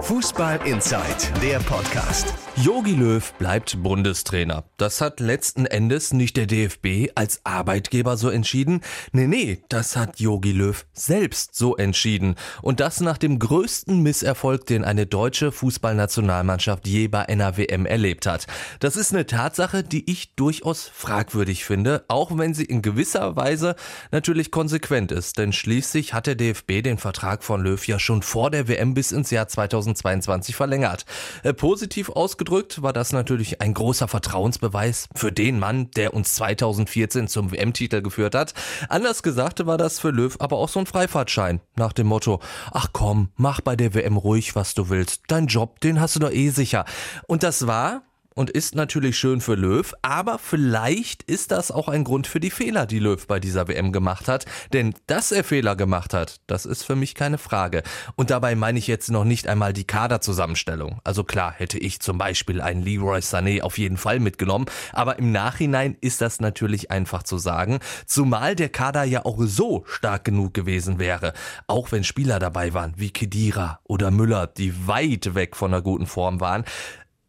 Fußball Inside, der Podcast. Jogi Löw bleibt Bundestrainer. Das hat letzten Endes nicht der DFB als Arbeitgeber so entschieden. Nee, nee, das hat Jogi Löw selbst so entschieden. Und das nach dem größten Misserfolg, den eine deutsche Fußballnationalmannschaft je bei einer erlebt hat. Das ist eine Tatsache, die ich durchaus fragwürdig finde, auch wenn sie in gewisser Weise natürlich konsequent ist. Denn schließlich hat der DFB den Vertrag von Löw ja schon vor der WM bis ins Jahr 2022 verlängert. Äh, positiv ausgedrückt ausgedrückt war das natürlich ein großer Vertrauensbeweis für den Mann, der uns 2014 zum WM-Titel geführt hat. Anders gesagt war das für Löw aber auch so ein Freifahrtschein nach dem Motto, ach komm, mach bei der WM ruhig, was du willst. Dein Job, den hast du doch eh sicher. Und das war und ist natürlich schön für Löw, aber vielleicht ist das auch ein Grund für die Fehler, die Löw bei dieser WM gemacht hat. Denn dass er Fehler gemacht hat, das ist für mich keine Frage. Und dabei meine ich jetzt noch nicht einmal die Kaderzusammenstellung. Also klar hätte ich zum Beispiel einen Leroy Sané auf jeden Fall mitgenommen, aber im Nachhinein ist das natürlich einfach zu sagen, zumal der Kader ja auch so stark genug gewesen wäre. Auch wenn Spieler dabei waren wie Kedira oder Müller, die weit weg von einer guten Form waren.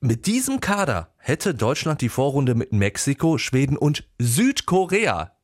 Mit diesem Kader hätte Deutschland die Vorrunde mit Mexiko, Schweden und Südkorea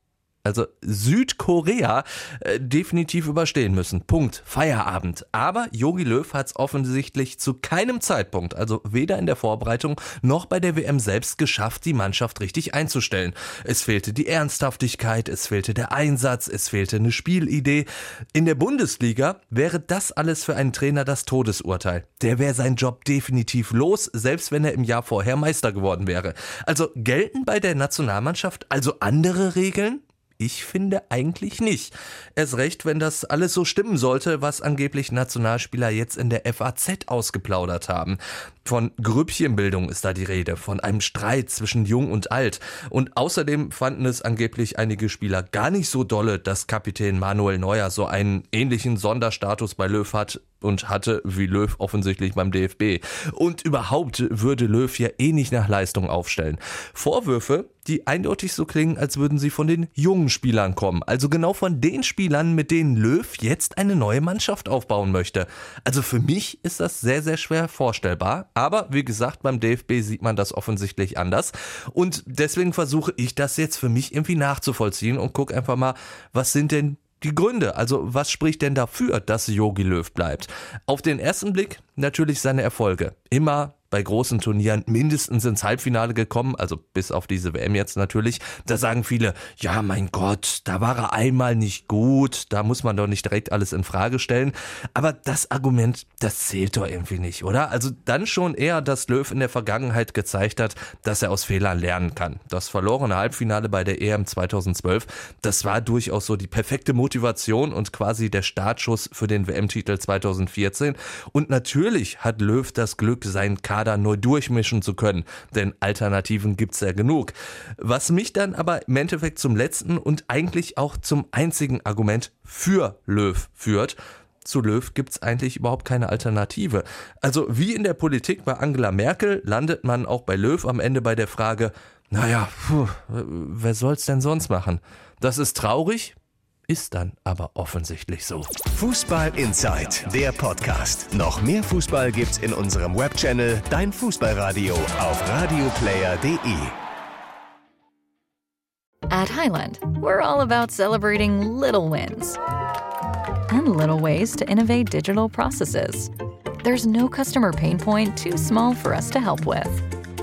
also Südkorea, äh, definitiv überstehen müssen. Punkt. Feierabend. Aber Yogi Löw hat es offensichtlich zu keinem Zeitpunkt, also weder in der Vorbereitung noch bei der WM selbst geschafft, die Mannschaft richtig einzustellen. Es fehlte die Ernsthaftigkeit, es fehlte der Einsatz, es fehlte eine Spielidee. In der Bundesliga wäre das alles für einen Trainer das Todesurteil. Der wäre seinen Job definitiv los, selbst wenn er im Jahr vorher Meister geworden wäre. Also gelten bei der Nationalmannschaft also andere Regeln? Ich finde eigentlich nicht. Erst recht, wenn das alles so stimmen sollte, was angeblich Nationalspieler jetzt in der FAZ ausgeplaudert haben. Von Grüppchenbildung ist da die Rede, von einem Streit zwischen Jung und Alt. Und außerdem fanden es angeblich einige Spieler gar nicht so dolle, dass Kapitän Manuel Neuer so einen ähnlichen Sonderstatus bei Löw hat und hatte wie Löw offensichtlich beim DFB. Und überhaupt würde Löw ja eh nicht nach Leistung aufstellen. Vorwürfe, die eindeutig so klingen, als würden sie von den jungen Spielern kommen. Also genau von den Spielern, mit denen Löw jetzt eine neue Mannschaft aufbauen möchte. Also für mich ist das sehr, sehr schwer vorstellbar. Aber wie gesagt, beim DFB sieht man das offensichtlich anders. Und deswegen versuche ich das jetzt für mich irgendwie nachzuvollziehen und gucke einfach mal, was sind denn die Gründe. Also was spricht denn dafür, dass Yogi Löw bleibt? Auf den ersten Blick natürlich seine Erfolge. Immer bei großen Turnieren mindestens ins Halbfinale gekommen, also bis auf diese WM jetzt natürlich. Da sagen viele, ja, mein Gott, da war er einmal nicht gut, da muss man doch nicht direkt alles in Frage stellen. Aber das Argument, das zählt doch irgendwie nicht, oder? Also dann schon eher, dass Löw in der Vergangenheit gezeigt hat, dass er aus Fehlern lernen kann. Das verlorene Halbfinale bei der EM 2012, das war durchaus so die perfekte Motivation und quasi der Startschuss für den WM-Titel 2014. Und natürlich hat Löw das Glück, seinen Kader Kader neu durchmischen zu können, denn Alternativen gibt's ja genug. Was mich dann aber im Endeffekt zum letzten und eigentlich auch zum einzigen Argument für Löw führt, zu Löw gibt's eigentlich überhaupt keine Alternative. Also wie in der Politik bei Angela Merkel landet man auch bei Löw am Ende bei der Frage, naja, puh, wer soll's denn sonst machen? Das ist traurig, ist dann aber offensichtlich so. Fußball Inside, der Podcast. Noch mehr Fußball gibt's in unserem Webchannel Dein Fußballradio auf radioplayer.de. At Highland, we're all about celebrating little wins and little ways to innovate digital processes. There's no customer pain point too small for us to help with.